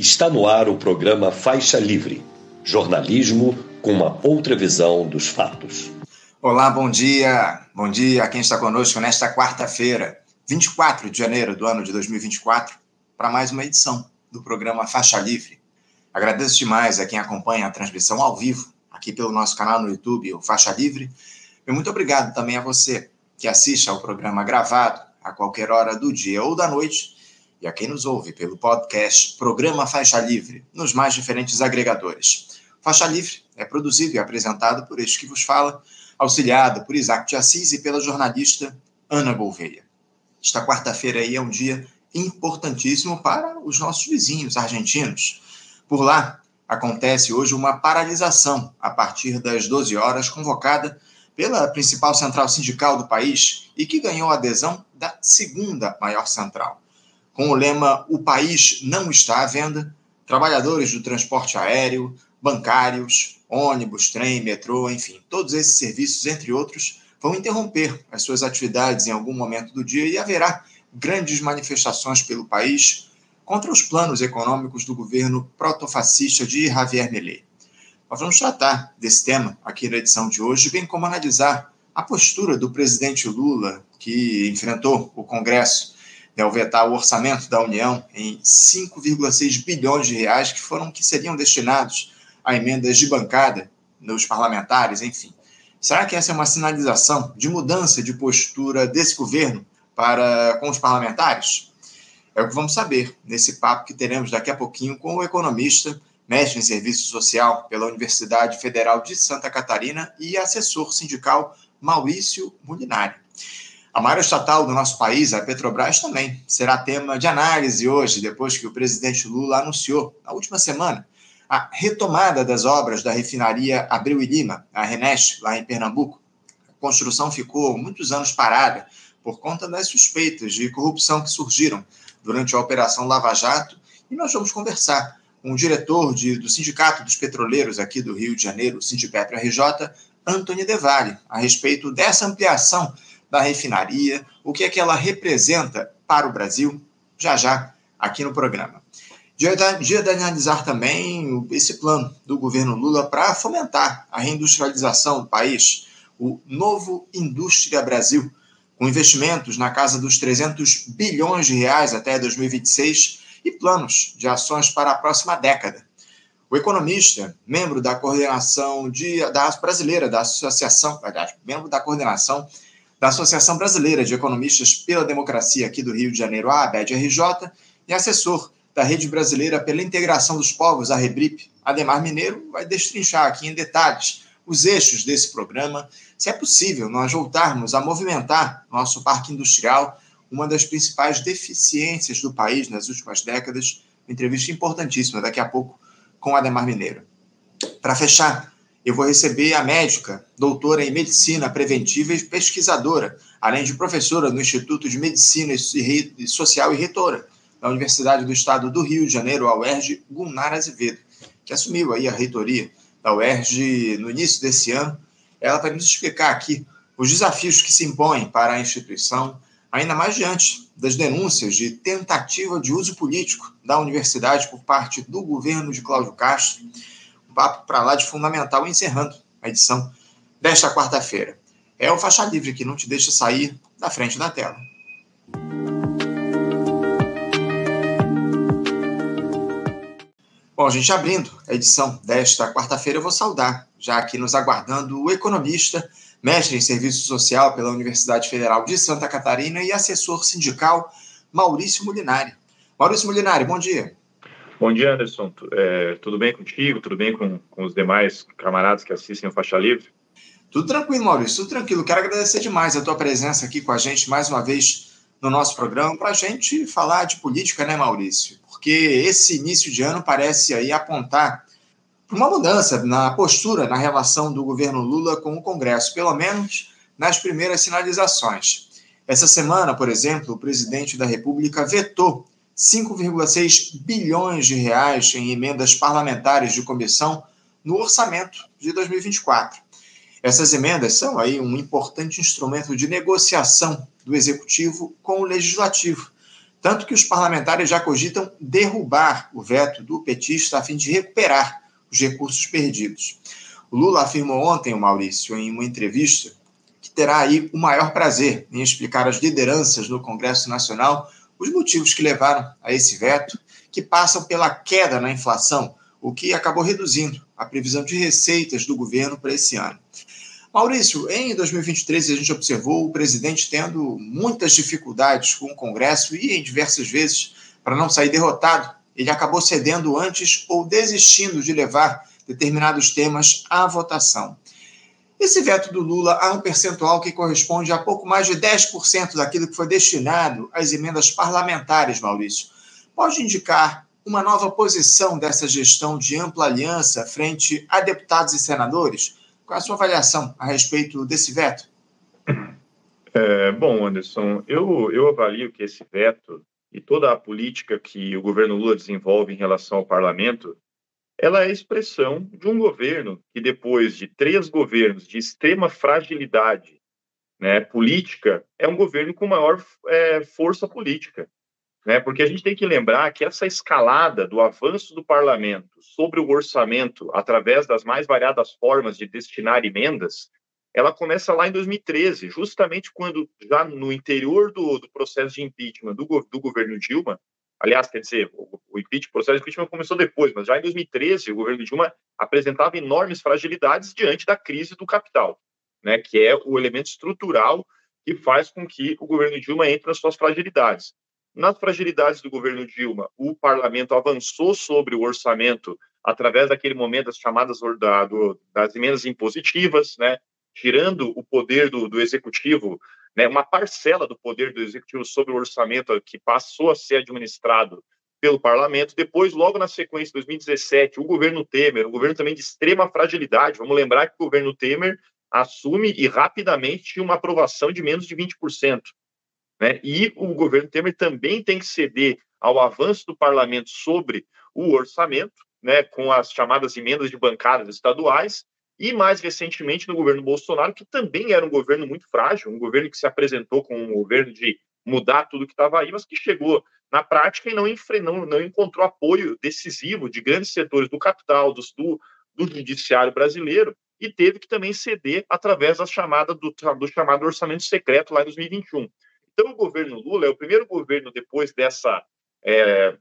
Está no ar o programa Faixa Livre, jornalismo com uma outra visão dos fatos. Olá, bom dia. Bom dia a quem está conosco nesta quarta-feira, 24 de janeiro do ano de 2024, para mais uma edição do programa Faixa Livre. Agradeço demais a quem acompanha a transmissão ao vivo aqui pelo nosso canal no YouTube, o Faixa Livre. E muito obrigado também a você que assiste ao programa gravado a qualquer hora do dia ou da noite e a quem nos ouve pelo podcast Programa Faixa Livre, nos mais diferentes agregadores. Faixa Livre é produzido e apresentado por este que vos fala, auxiliado por Isaac de Assis e pela jornalista Ana Gouveia. Esta quarta-feira aí é um dia importantíssimo para os nossos vizinhos argentinos. Por lá, acontece hoje uma paralisação a partir das 12 horas, convocada pela principal central sindical do país e que ganhou adesão da segunda maior central com o lema O país não está à venda, trabalhadores do transporte aéreo, bancários, ônibus, trem, metrô, enfim, todos esses serviços, entre outros, vão interromper as suas atividades em algum momento do dia e haverá grandes manifestações pelo país contra os planos econômicos do governo protofascista de Javier Milei. Nós vamos tratar desse tema aqui na edição de hoje, bem como analisar a postura do presidente Lula, que enfrentou o Congresso né, vetar o orçamento da União em 5,6 bilhões de reais que foram que seriam destinados a emendas de bancada nos parlamentares, enfim. Será que essa é uma sinalização de mudança de postura desse governo para com os parlamentares? É o que vamos saber nesse papo que teremos daqui a pouquinho com o economista, mestre em serviço social pela Universidade Federal de Santa Catarina e assessor sindical Maurício Molinari. A maior estatal do nosso país, a Petrobras, também será tema de análise hoje, depois que o presidente Lula anunciou, na última semana, a retomada das obras da refinaria Abreu e Lima, a Renest, lá em Pernambuco. A construção ficou muitos anos parada por conta das suspeitas de corrupção que surgiram durante a Operação Lava Jato, e nós vamos conversar com o diretor de, do Sindicato dos Petroleiros aqui do Rio de Janeiro, o Sindipetro RJ, Antônio Devalle, a respeito dessa ampliação da refinaria, o que é que ela representa para o Brasil, já já aqui no programa. Dia de, analisar também esse plano do governo Lula para fomentar a reindustrialização do país, o Novo Indústria Brasil, com investimentos na casa dos 300 bilhões de reais até 2026 e planos de ações para a próxima década. O economista, membro da coordenação de, da brasileira da Associação, aliás, membro da coordenação da Associação Brasileira de Economistas pela Democracia aqui do Rio de Janeiro, a ABED-RJ, e assessor da Rede Brasileira pela Integração dos Povos, a REBRIP, Ademar Mineiro, vai destrinchar aqui em detalhes os eixos desse programa, se é possível nós voltarmos a movimentar nosso parque industrial, uma das principais deficiências do país nas últimas décadas, uma entrevista importantíssima daqui a pouco com Ademar Mineiro. Para fechar, eu vou receber a médica, doutora em medicina preventiva e pesquisadora, além de professora no Instituto de Medicina Social e reitora da Universidade do Estado do Rio de Janeiro, a UERJ, Gunnar Azevedo, que assumiu aí a reitoria da UERJ no início desse ano. Ela vai nos explicar aqui os desafios que se impõem para a instituição, ainda mais diante das denúncias de tentativa de uso político da universidade por parte do governo de Cláudio Castro papo para lá de fundamental, encerrando a edição desta quarta-feira. É o Faixa Livre que não te deixa sair da frente da tela. Bom, gente, abrindo a edição desta quarta-feira, eu vou saudar, já aqui nos aguardando, o economista, mestre em serviço social pela Universidade Federal de Santa Catarina e assessor sindical Maurício Molinari. Maurício Molinari, bom dia. Bom dia, Anderson. É, tudo bem contigo? Tudo bem com, com os demais camaradas que assistem o Faixa Livre? Tudo tranquilo, Maurício, tudo tranquilo. Quero agradecer demais a tua presença aqui com a gente mais uma vez no nosso programa para a gente falar de política, né, Maurício? Porque esse início de ano parece aí apontar para uma mudança na postura, na relação do governo Lula com o Congresso, pelo menos nas primeiras sinalizações. Essa semana, por exemplo, o presidente da República vetou 5,6 bilhões de reais em emendas parlamentares de comissão no orçamento de 2024. Essas emendas são aí um importante instrumento de negociação do executivo com o legislativo, tanto que os parlamentares já cogitam derrubar o veto do petista a fim de recuperar os recursos perdidos. O Lula afirmou ontem, Maurício, em uma entrevista, que terá aí o maior prazer em explicar às lideranças no Congresso Nacional os motivos que levaram a esse veto, que passam pela queda na inflação, o que acabou reduzindo a previsão de receitas do governo para esse ano. Maurício, em 2023 a gente observou o presidente tendo muitas dificuldades com o Congresso e em diversas vezes, para não sair derrotado, ele acabou cedendo antes ou desistindo de levar determinados temas à votação. Esse veto do Lula há um percentual que corresponde a pouco mais de 10% daquilo que foi destinado às emendas parlamentares, Maurício. Pode indicar uma nova posição dessa gestão de ampla aliança frente a deputados e senadores? Qual é a sua avaliação a respeito desse veto? É, bom, Anderson, eu, eu avalio que esse veto e toda a política que o governo Lula desenvolve em relação ao parlamento, ela é expressão de um governo que, depois de três governos de extrema fragilidade né, política, é um governo com maior é, força política. Né, porque a gente tem que lembrar que essa escalada do avanço do parlamento sobre o orçamento, através das mais variadas formas de destinar emendas, ela começa lá em 2013, justamente quando, já no interior do, do processo de impeachment do, do, governo Dilma, aliás, quer dizer, o, o, impeachment, o processo de impeachment começou depois, mas já em 2013 o governo Dilma apresentava enormes fragilidades diante da crise do capital, né, que é o elemento estrutural que faz com que o governo Dilma entre nas suas fragilidades. Nas fragilidades do governo Dilma, o parlamento avançou sobre o orçamento através daquele momento das chamadas da, do, das emendas impositivas, né, tirando o poder do, do executivo, né, uma parcela do poder do executivo sobre o orçamento que passou a ser administrado pelo parlamento. Depois, logo na sequência, 2017, o governo Temer, um governo também de extrema fragilidade. Vamos lembrar que o governo Temer assume e rapidamente uma aprovação de menos de 20%. Né? E o governo Temer também tem que ceder ao avanço do parlamento sobre o orçamento, né, com as chamadas emendas de bancadas estaduais, e mais recentemente no governo Bolsonaro, que também era um governo muito frágil, um governo que se apresentou como um governo de mudar tudo que estava aí, mas que chegou na prática e não, não, não encontrou apoio decisivo de grandes setores do capital, do, do judiciário brasileiro, e teve que também ceder através da chamada do, do chamado orçamento secreto lá em 2021. Então, o governo Lula é o primeiro governo depois dessa é,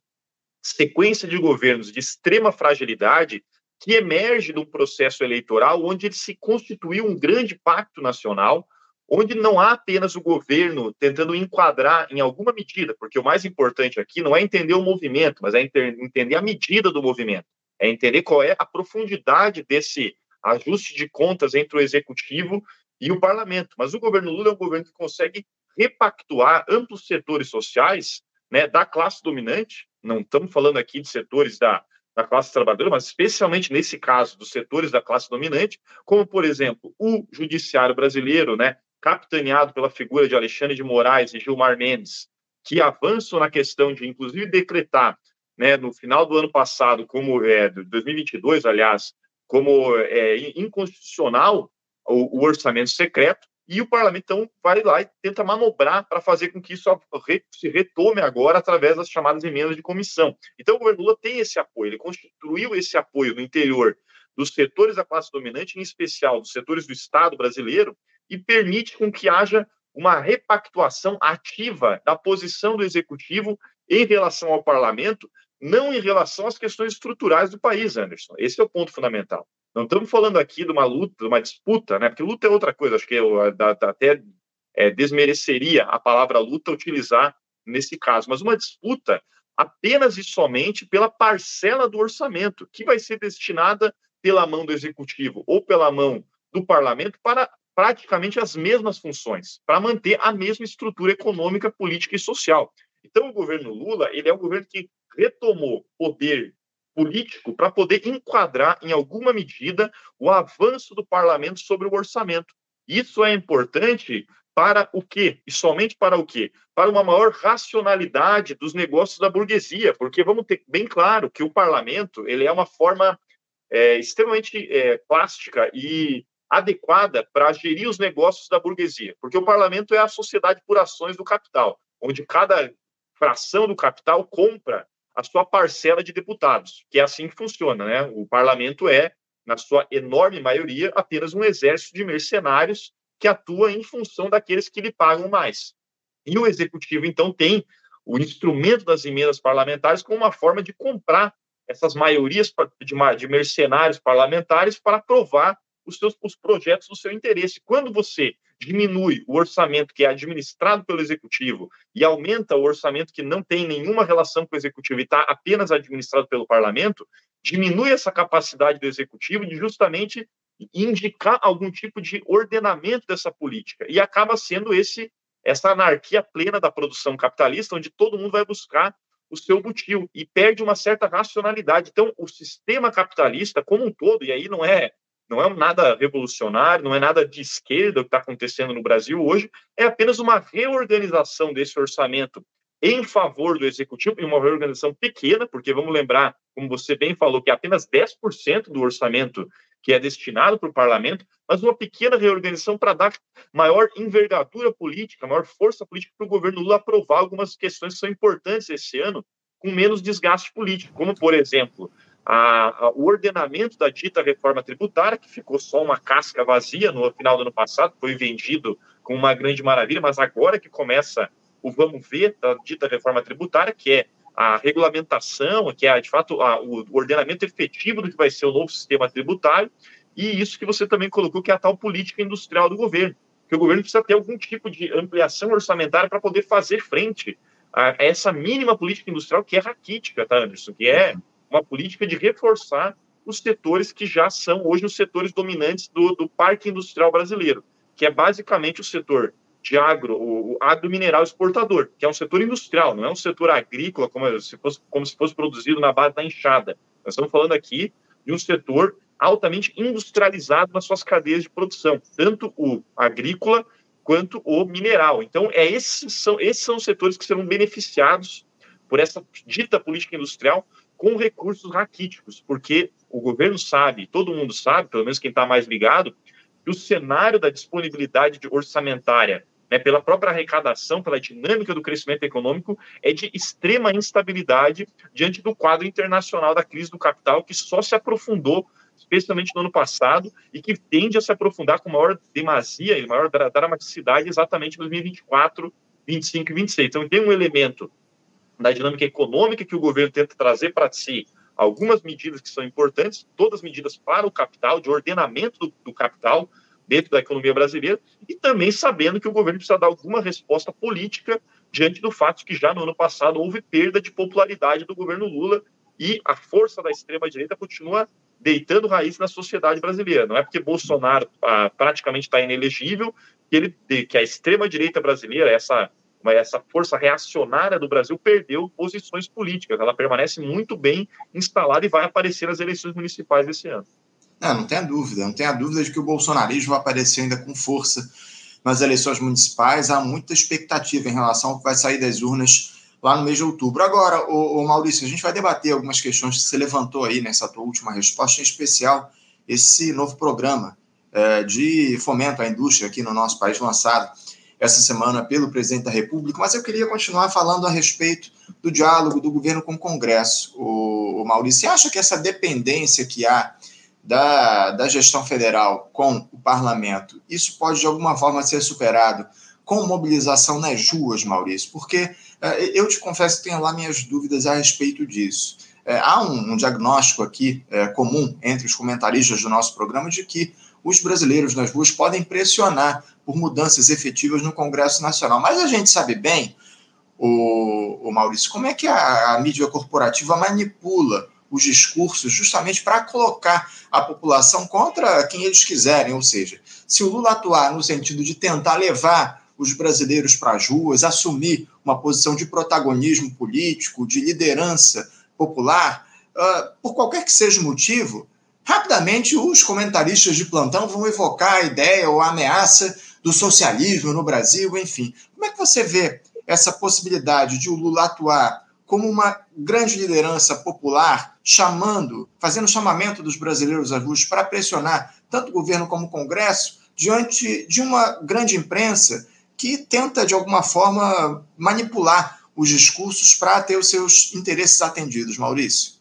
sequência de governos de extrema fragilidade que emerge de processo eleitoral onde ele se constituiu um grande pacto nacional, onde não há apenas o governo tentando enquadrar em alguma medida, porque o mais importante aqui não é entender o movimento, mas é entender a medida do movimento, é entender qual é a profundidade desse ajuste de contas entre o executivo e o parlamento. Mas o governo Lula é um governo que consegue repactuar amplos setores sociais né, da classe dominante, não estamos falando aqui de setores da, da classe trabalhadora, mas especialmente nesse caso dos setores da classe dominante, como, por exemplo, o judiciário brasileiro, né, capitaneado pela figura de Alexandre de Moraes e Gilmar Mendes, que avançam na questão de, inclusive, decretar, né, no final do ano passado, como é, 2022, aliás, como é, inconstitucional o, o orçamento secreto, e o parlamento então vai lá e tenta manobrar para fazer com que isso se retome agora através das chamadas emendas de comissão. Então o governo Lula tem esse apoio, ele constituiu esse apoio no interior dos setores da classe dominante, em especial dos setores do Estado brasileiro, e permite com que haja uma repactuação ativa da posição do executivo em relação ao parlamento, não em relação às questões estruturais do país, Anderson. Esse é o ponto fundamental. Não estamos falando aqui de uma luta, de uma disputa, né? Porque luta é outra coisa. Acho que eu até é, desmereceria a palavra luta utilizar nesse caso, mas uma disputa apenas e somente pela parcela do orçamento que vai ser destinada pela mão do executivo ou pela mão do parlamento para praticamente as mesmas funções, para manter a mesma estrutura econômica, política e social. Então, o governo Lula ele é um governo que retomou poder político para poder enquadrar, em alguma medida, o avanço do parlamento sobre o orçamento. Isso é importante para o quê? E somente para o quê? Para uma maior racionalidade dos negócios da burguesia, porque vamos ter bem claro que o parlamento ele é uma forma é, extremamente é, plástica e adequada para gerir os negócios da burguesia, porque o parlamento é a sociedade por ações do capital, onde cada fração do capital compra a sua parcela de deputados, que é assim que funciona, né? O parlamento é, na sua enorme maioria, apenas um exército de mercenários que atua em função daqueles que lhe pagam mais. E o executivo, então, tem o instrumento das emendas parlamentares como uma forma de comprar essas maiorias de mercenários parlamentares para aprovar os seus os projetos do seu interesse. Quando você diminui o orçamento que é administrado pelo executivo e aumenta o orçamento que não tem nenhuma relação com o executivo e está apenas administrado pelo parlamento, diminui essa capacidade do executivo de justamente indicar algum tipo de ordenamento dessa política e acaba sendo esse essa anarquia plena da produção capitalista onde todo mundo vai buscar o seu butil e perde uma certa racionalidade. Então, o sistema capitalista como um todo, e aí não é não é nada revolucionário, não é nada de esquerda o que está acontecendo no Brasil hoje, é apenas uma reorganização desse orçamento em favor do executivo, e uma reorganização pequena, porque vamos lembrar, como você bem falou, que é apenas 10% do orçamento que é destinado para o parlamento, mas uma pequena reorganização para dar maior envergadura política, maior força política para o governo Lula aprovar algumas questões que são importantes esse ano, com menos desgaste político, como, por exemplo, a, a, o ordenamento da dita reforma tributária, que ficou só uma casca vazia no final do ano passado, foi vendido com uma grande maravilha, mas agora que começa o vamos ver da dita reforma tributária, que é a regulamentação, que é de fato a, o ordenamento efetivo do que vai ser o novo sistema tributário, e isso que você também colocou, que é a tal política industrial do governo, que o governo precisa ter algum tipo de ampliação orçamentária para poder fazer frente a essa mínima política industrial que é raquítica, tá, Anderson? Que é uma política de reforçar os setores que já são hoje os setores dominantes do, do parque industrial brasileiro, que é basicamente o setor de agro, o, o agro mineral exportador, que é um setor industrial, não é um setor agrícola como se fosse, como se fosse produzido na base da enxada. Nós estamos falando aqui de um setor altamente industrializado nas suas cadeias de produção, tanto o agrícola quanto o mineral. Então, é esses são, esses são os setores que serão beneficiados por essa dita política industrial com recursos raquíticos, porque o governo sabe, todo mundo sabe, pelo menos quem está mais ligado, que o cenário da disponibilidade de orçamentária, né, pela própria arrecadação, pela dinâmica do crescimento econômico, é de extrema instabilidade diante do quadro internacional da crise do capital, que só se aprofundou, especialmente no ano passado, e que tende a se aprofundar com maior demasia e maior dramaticidade exatamente em 2024, 25 e 26. Então, tem um elemento da dinâmica econômica que o governo tenta trazer para si algumas medidas que são importantes, todas medidas para o capital, de ordenamento do, do, capital dentro da economia brasileira, e também sabendo que o governo precisa dar alguma resposta política diante do fato que já no ano passado houve perda de popularidade do governo Lula e a força da extrema-direita continua deitando raiz na sociedade brasileira. Não é porque Bolsonaro ah, praticamente está inelegível que, ele, que a extrema-direita brasileira, essa mas essa força reacionária do Brasil perdeu posições políticas. Ela permanece muito bem instalada e vai aparecer nas eleições municipais desse ano. Não, não tenha dúvida. Não tenha dúvida de que o bolsonarismo vai aparecer ainda com força nas eleições municipais. Há muita expectativa em relação ao que vai sair das urnas lá no mês de outubro. Agora, o, Maurício, a gente vai debater algumas questões que você levantou aí nessa tua última resposta, em especial esse novo programa é, de fomento à indústria aqui no nosso país lançado essa semana pelo presidente da República, mas eu queria continuar falando a respeito do diálogo do governo com o Congresso. O, Maurício, você acha que essa dependência que há da, da gestão federal com o parlamento, isso pode de alguma forma ser superado com mobilização nas ruas, Maurício? Porque eh, eu te confesso que tenho lá minhas dúvidas a respeito disso. Eh, há um, um diagnóstico aqui eh, comum entre os comentaristas do nosso programa de que os brasileiros nas ruas podem pressionar por mudanças efetivas no Congresso Nacional. Mas a gente sabe bem, o, o Maurício, como é que a, a mídia corporativa manipula os discursos justamente para colocar a população contra quem eles quiserem. Ou seja, se o Lula atuar no sentido de tentar levar os brasileiros para as ruas, assumir uma posição de protagonismo político, de liderança popular, uh, por qualquer que seja o motivo, Rapidamente, os comentaristas de plantão vão evocar a ideia ou a ameaça do socialismo no Brasil, enfim. Como é que você vê essa possibilidade de o Lula atuar como uma grande liderança popular, chamando, fazendo chamamento dos brasileiros às ruas para pressionar tanto o governo como o Congresso diante de uma grande imprensa que tenta, de alguma forma, manipular os discursos para ter os seus interesses atendidos, Maurício?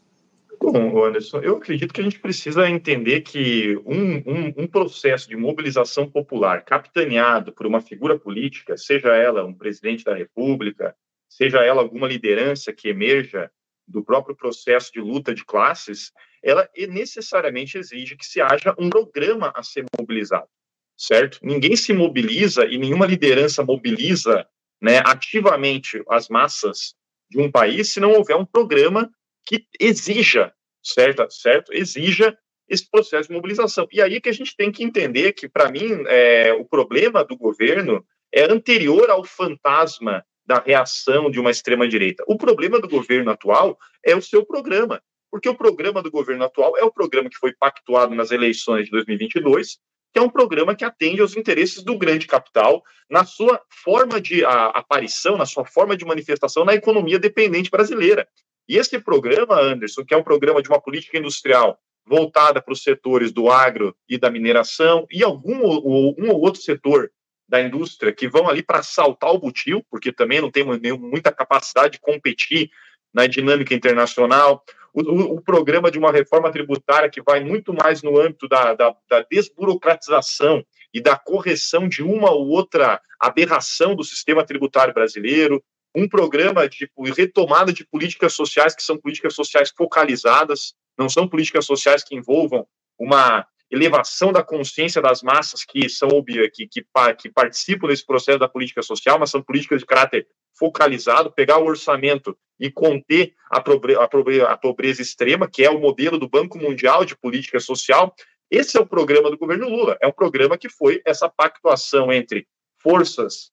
Bom, Anderson, eu acredito que a gente precisa entender que um, um, um, processo de mobilização popular capitaneado por uma figura política, seja ela um presidente da República, seja ela alguma liderança que emerja do próprio processo de luta de classes, ela necessariamente exige que se haja um programa a ser mobilizado, certo? Ninguém se mobiliza e nenhuma liderança mobiliza né, ativamente as massas de um país se não houver um programa que exija, certo? certo? Exija esse processo de mobilização. E aí que a gente tem que entender que, para mim, é, o problema do governo é anterior ao fantasma da reação de uma extrema-direita. O problema do governo atual é o seu programa, porque o programa do governo atual é o programa que foi pactuado nas eleições de 2022, que é um programa que atende aos interesses do grande capital na sua forma de a, aparição, na sua forma de manifestação na economia dependente brasileira. E esse programa, Anderson, que é um programa de uma política industrial voltada para os setores do agro e da mineração e algum ou, um ou outro setor da indústria que vão ali para saltar o butil, porque também não tem muita capacidade de competir na dinâmica internacional. O, o, o, programa de uma reforma tributária que vai muito mais no âmbito da, da, da desburocratização e da correção de uma ou outra aberração do sistema tributário brasileiro, um programa de retomada de políticas sociais que são políticas sociais focalizadas, não são políticas sociais que envolvam uma elevação da consciência das massas que são que, que, que participam desse processo da política social, mas são políticas de caráter focalizado, pegar o orçamento e conter a, pobre, a, a pobreza extrema, que é o modelo do Banco Mundial de Política Social. Esse é o programa do governo Lula. É um programa que foi essa pactuação entre forças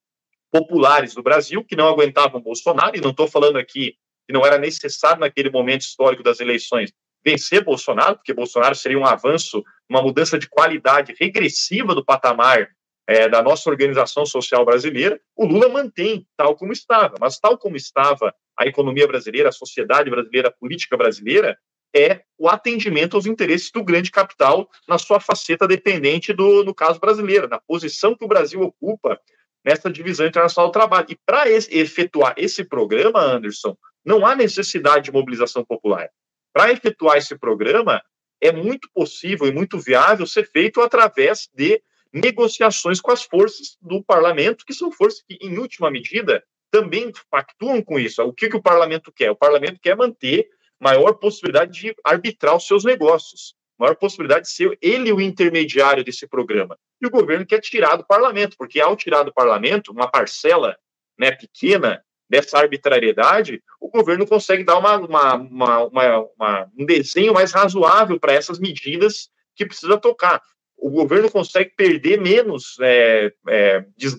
populares do Brasil que não aguentavam Bolsonaro, e não estou falando aqui que não era necessário naquele momento histórico das eleições vencer Bolsonaro, porque Bolsonaro seria um avanço, uma mudança de qualidade regressiva do patamar é, da nossa organização social brasileira, o Lula mantém tal como estava. Mas tal como estava a economia brasileira, a sociedade brasileira, a política brasileira, é o atendimento aos interesses do grande capital na sua faceta dependente do, no caso brasileiro, na posição que o Brasil ocupa nessa divisão internacional do trabalho. E para efetuar esse programa, Anderson, não há necessidade de mobilização popular. Para efetuar esse programa, é muito possível e muito viável ser feito através de negociações com as forças do parlamento, que são forças que, em última medida, também pactuam com isso. O que, que o parlamento quer? O parlamento quer manter maior possibilidade de arbitrar os seus negócios maior possibilidade de ser ele o intermediário desse programa. E o governo quer tirar do parlamento, porque ao tirar do parlamento uma parcela né, pequena dessa arbitrariedade, o governo consegue dar uma, uma, uma, uma um desenho mais razoável para essas medidas que precisa tocar. O governo consegue perder menos, é, é, des,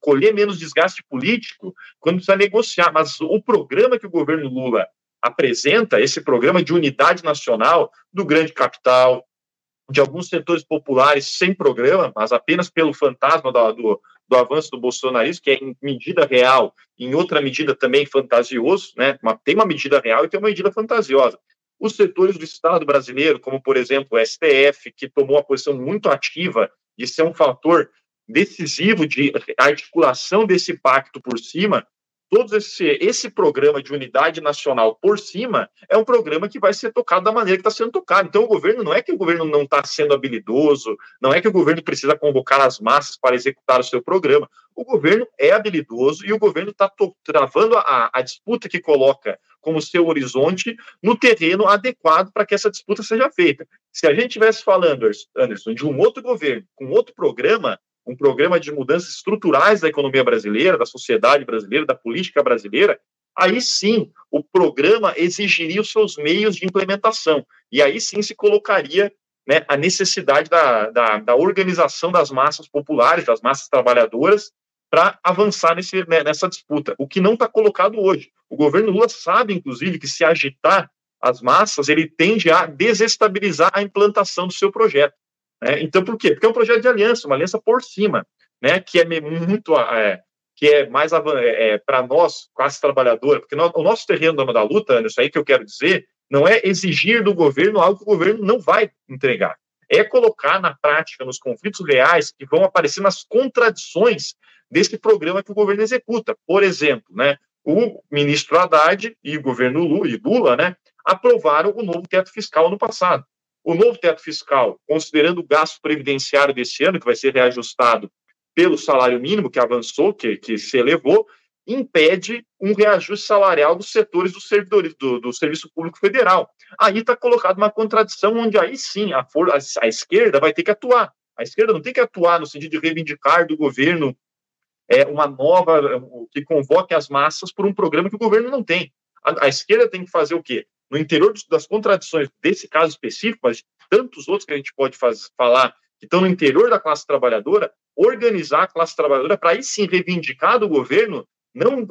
colher menos desgaste político quando precisa negociar. Mas o programa que o governo Lula apresenta esse programa de unidade nacional do grande capital, de alguns setores populares sem programa, mas apenas pelo fantasma do, do, do, avanço do bolsonarismo, que é em medida real, em outra medida também fantasioso, né? Tem uma medida real e tem uma medida fantasiosa. Os setores do Estado brasileiro, como por exemplo o STF, que tomou uma posição muito ativa de ser um fator decisivo de articulação desse pacto por cima, todo esse, esse programa de unidade nacional por cima é um programa que vai ser tocado da maneira que está sendo tocado. Então, o governo não é que o governo não está sendo habilidoso, não é que o governo precisa convocar as massas para executar o seu programa. O governo é habilidoso e o governo está travando a, a disputa que coloca como seu horizonte no terreno adequado para que essa disputa seja feita. Se a gente estivesse falando, Anderson, de um outro governo com outro programa, um programa de mudanças estruturais da economia brasileira, da sociedade brasileira, da política brasileira, aí sim o programa exigiria os seus meios de implementação. E aí sim se colocaria né, a necessidade da, da, da, organização das massas populares, das massas trabalhadoras, para avançar nesse, né, nessa disputa, o que não está colocado hoje. O governo Lula sabe, inclusive, que se agitar as massas, ele tende a desestabilizar a implantação do seu projeto. Né? Então, por quê? Porque é um projeto de aliança, uma aliança por cima, né? que é muito. É, que é mais é, é, para nós, classe trabalhadora, porque o nosso terreno da luta, isso aí que eu quero dizer, não é exigir do governo algo que o governo não vai entregar. É colocar na prática, nos conflitos reais, que vão aparecer nas contradições desse programa que o governo executa. Por exemplo, né, o ministro Haddad e o governo Lula, e Lula né, aprovaram o novo teto fiscal no passado. O novo teto fiscal, considerando o gasto previdenciário desse ano, que vai ser reajustado pelo salário mínimo, que avançou, que, que se elevou, impede um reajuste salarial dos setores dos servidores do, do Serviço Público Federal. Aí está colocada uma contradição onde aí sim a, for, a, a, esquerda vai ter que atuar. A esquerda não tem que atuar no sentido de reivindicar do governo é, uma nova que convoque as massas por um programa que o governo não tem. A, a esquerda tem que fazer o quê? No interior das contradições desse caso específico, mas tantos outros que a gente pode faz, falar que estão no interior da classe trabalhadora, organizar a classe trabalhadora para aí sim reivindicar do governo não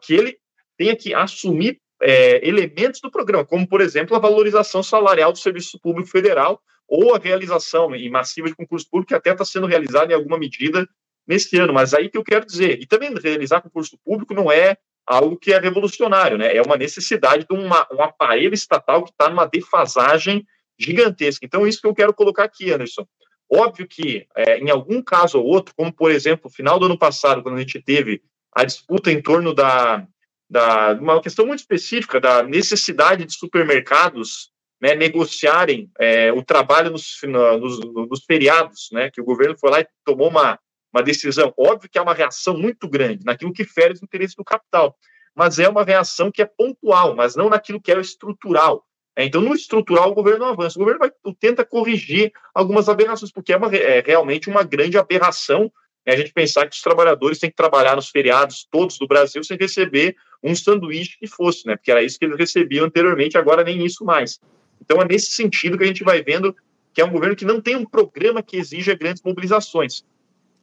que tenha que assumir é, elementos do programa, como, por exemplo, a valorização salarial do Serviço Público Federal ou a realização em massiva de concurso público, que até está sendo realizada em alguma medida neste ano. Mas aí que eu quero dizer, e também realizar concurso público não é algo que é revolucionário, né? É uma necessidade de uma, um aparelho estatal que está numa defasagem gigantesca. Então, isso que eu quero colocar aqui, Anderson. Óbvio que, é, em algum caso ou outro, como por exemplo, final do ano passado, quando a gente teve a disputa em torno da, da uma questão muito específica da necessidade de supermercados né, negociarem é, o trabalho nos, nos, nos, feriados, né, que o governo foi lá e tomou uma, uma decisão. Óbvio que é uma reação muito grande naquilo que fere os interesses do capital, mas é uma reação que é pontual, mas não naquilo que é estrutural. É, então, no estrutural, o governo avança. O governo vai, tenta corrigir algumas aberrações, porque é, uma, é realmente uma grande aberração é a gente pensar que os trabalhadores têm que trabalhar nos feriados todos do Brasil sem receber um sanduíche que fosse, né? Porque era isso que eles recebiam anteriormente, agora nem isso mais. Então é nesse sentido que a gente vai vendo que é um governo que não tem um programa que exija grandes mobilizações.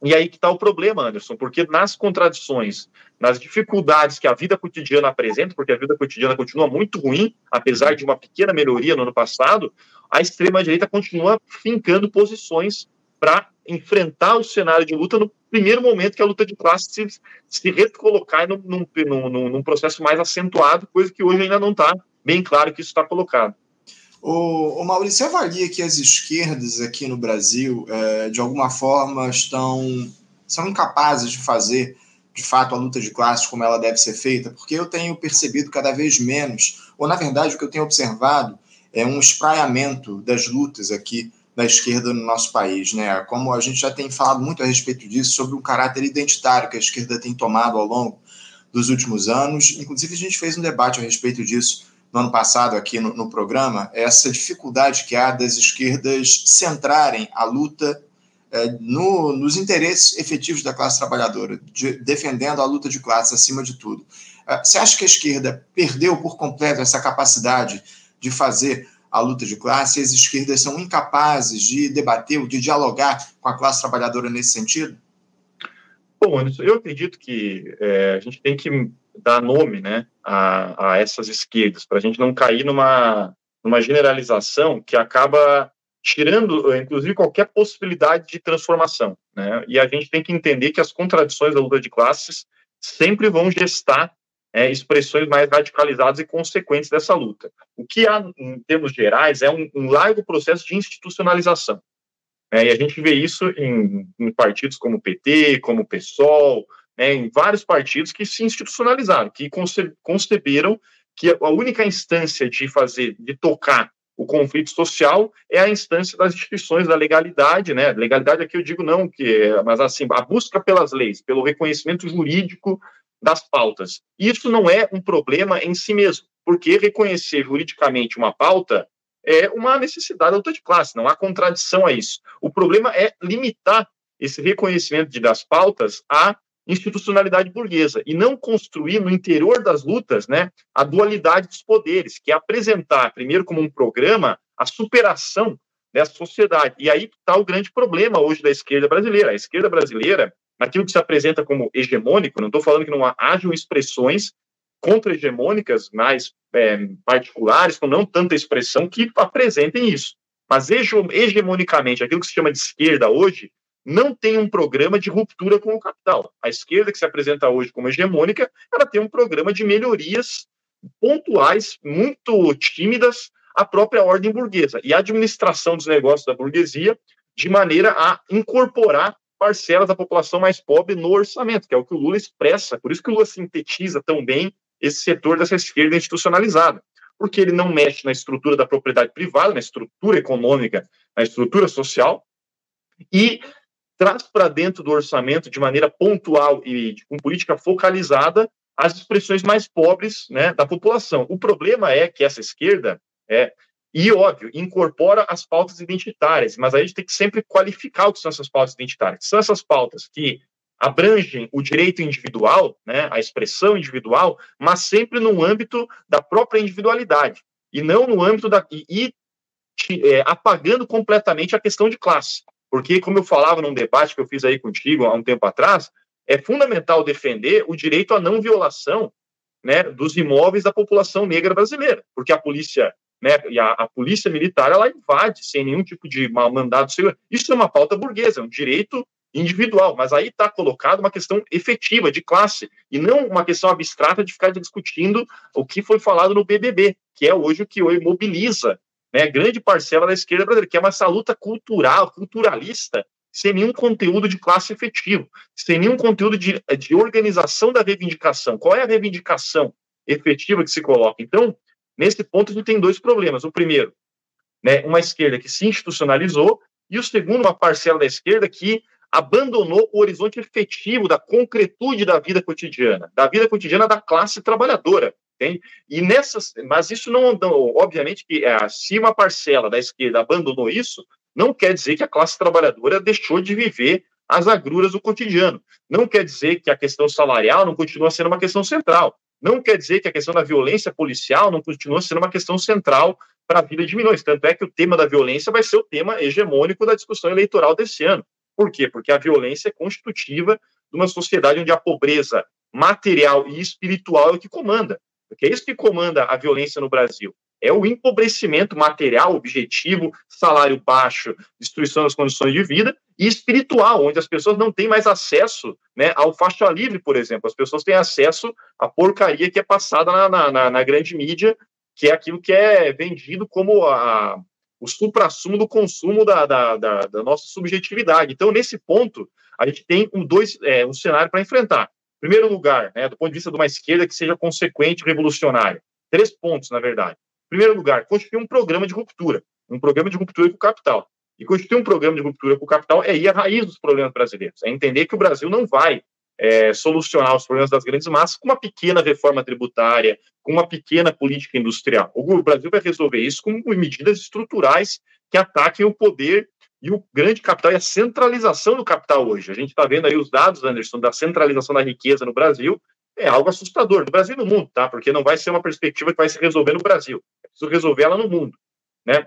E aí que está o problema, Anderson, porque nas contradições, nas dificuldades que a vida cotidiana apresenta, porque a vida cotidiana continua muito ruim, apesar de uma pequena melhoria no ano passado, a extrema-direita continua fincando posições para enfrentar o cenário de luta no primeiro momento que a luta de classe se, se recolocar num, num, num, num processo mais acentuado, coisa que hoje ainda não está bem claro que isso está colocado. O, o Maurício, você avalia que as esquerdas aqui no Brasil, é, de alguma forma, estão são incapazes de fazer, de fato, a luta de classes como ela deve ser feita? Porque eu tenho percebido cada vez menos, ou na verdade o que eu tenho observado é um espraiamento das lutas aqui da esquerda no nosso país, né? Como a gente já tem falado muito a respeito disso, sobre o caráter identitário que a esquerda tem tomado ao longo dos últimos anos. Inclusive, a gente fez um debate a respeito disso no ano passado aqui no, no programa, essa dificuldade que há das esquerdas centrarem a luta é, no, nos interesses efetivos da classe trabalhadora, de, defendendo a luta de classes acima de tudo. É, você acha que a esquerda perdeu por completo essa capacidade de fazer a luta de classe, as esquerdas são incapazes de debater ou de dialogar com a classe trabalhadora nesse sentido? Bom, eu acredito que é, a gente tem que dar nome né, a, a essas esquerdas, para a gente não cair numa, numa generalização que acaba tirando, inclusive, qualquer possibilidade de transformação. Né? E a gente tem que entender que as contradições da luta de classes sempre vão gestar é, expressões mais radicalizadas e consequentes dessa luta. O que há, em termos gerais, é um, um largo processo de institucionalização. É, e a gente vê isso em, em, partidos como o PT, como o PSOL, né, em vários partidos que se institucionalizaram, que conce, conceberam que a única instância de fazer, de tocar o conflito social é a instância das instituições da legalidade, né? Legalidade aqui eu digo não que, mas assim, a busca pelas leis, pelo reconhecimento jurídico das pautas. Isso não é um problema em si mesmo, porque reconhecer juridicamente uma pauta é uma necessidade da luta de classe, não há contradição a isso. O problema é limitar esse reconhecimento de, das pautas à institucionalidade burguesa e não construir no interior das lutas né, a dualidade dos poderes, que é apresentar, primeiro, como um programa, a superação dessa sociedade. E aí está o grande problema hoje da esquerda brasileira. A esquerda brasileira naquilo que se apresenta como hegemônico, não estou falando que não hajam expressões contra-hegemônicas mais é, particulares, com não tanta expressão, que apresentem isso. Mas hegemonicamente, aquilo que se chama de esquerda hoje, não tem um programa de ruptura com o capital. A esquerda que se apresenta hoje como hegemônica, ela tem um programa de melhorias pontuais, muito tímidas, à própria ordem burguesa e a administração dos negócios da burguesia, de maneira a incorporar parcelas da população mais pobre no orçamento, que é o que o Lula expressa. Por isso que o Lula sintetiza tão bem esse setor dessa esquerda institucionalizada, porque ele não mexe na estrutura da propriedade privada, na estrutura econômica, na estrutura social, e traz para dentro do orçamento de maneira pontual e com política focalizada as expressões mais pobres né, da população. O problema é que essa esquerda é e, óbvio, incorpora as pautas identitárias, mas a gente tem que sempre qualificar o que são essas pautas identitárias. São essas pautas que abrangem o direito individual, né, a expressão individual, mas sempre no âmbito da própria individualidade, e não no âmbito da. e, e é, apagando completamente a questão de classe. Porque, como eu falava num debate que eu fiz aí contigo há um tempo atrás, é fundamental defender o direito à não violação né, dos imóveis da população negra brasileira, porque a polícia né, e a, a, polícia militar ela invade sem nenhum tipo de de segurança. Isso é uma pauta burguesa, é um direito individual, mas aí está colocado uma questão efetiva de classe e não uma questão abstrata de ficar discutindo o que foi falado no BBB, que é hoje o que mobiliza né, grande parcela da esquerda brasileira, que é essa luta cultural, culturalista, sem nenhum conteúdo de classe efetivo, sem nenhum conteúdo de, de organização da reivindicação. Qual é a reivindicação efetiva que se coloca? Então, Nesse ponto, a gente tem dois problemas. O primeiro, né, uma esquerda que se institucionalizou, e o segundo, uma parcela da esquerda que abandonou o horizonte efetivo da concretude da vida cotidiana, da vida cotidiana da classe trabalhadora. Entende? E nessas, mas isso não, não obviamente que é, se uma parcela da esquerda abandonou isso, não quer dizer que a classe trabalhadora deixou de viver as agruras do cotidiano. Não quer dizer que a questão salarial não continua sendo uma questão central não quer dizer que a questão da violência policial não continua sendo uma questão central para a vida de milhões. Tanto é que o tema da violência vai ser o tema hegemônico da discussão eleitoral desse ano. Por quê? Porque a violência é constitutiva de uma sociedade onde a pobreza material e espiritual é o que comanda. Porque é isso que comanda a violência no Brasil. É o empobrecimento material, objetivo, salário baixo, destruição das condições de vida e espiritual, onde as pessoas não têm mais acesso né, ao faixa livre, por exemplo. As pessoas têm acesso à porcaria que é passada na, na, na grande mídia, que é aquilo que é vendido como a, o supra-sumo do consumo da, da, da, da, nossa subjetividade. Então, nesse ponto, a gente tem um, dois, é, um cenário para enfrentar. Primeiro lugar, né, do ponto de vista de uma esquerda que seja consequente e revolucionária. Três pontos, na verdade. Primeiro lugar, constituir um programa de ruptura, um programa de ruptura com o capital. E constituir um programa de ruptura com o capital é ir à raiz dos problemas brasileiros, é entender que o Brasil não vai é, solucionar os problemas das grandes massas com uma pequena reforma tributária, com uma pequena política industrial. O Brasil vai resolver isso com medidas estruturais que ataquem o poder e o grande capital e a centralização do capital hoje. A gente está vendo aí os dados, Anderson, da centralização da riqueza no Brasil, é algo assustador, no Brasil e no mundo, tá? Porque não vai ser uma perspectiva que vai se resolver no Brasil, é preciso resolver ela no mundo, né?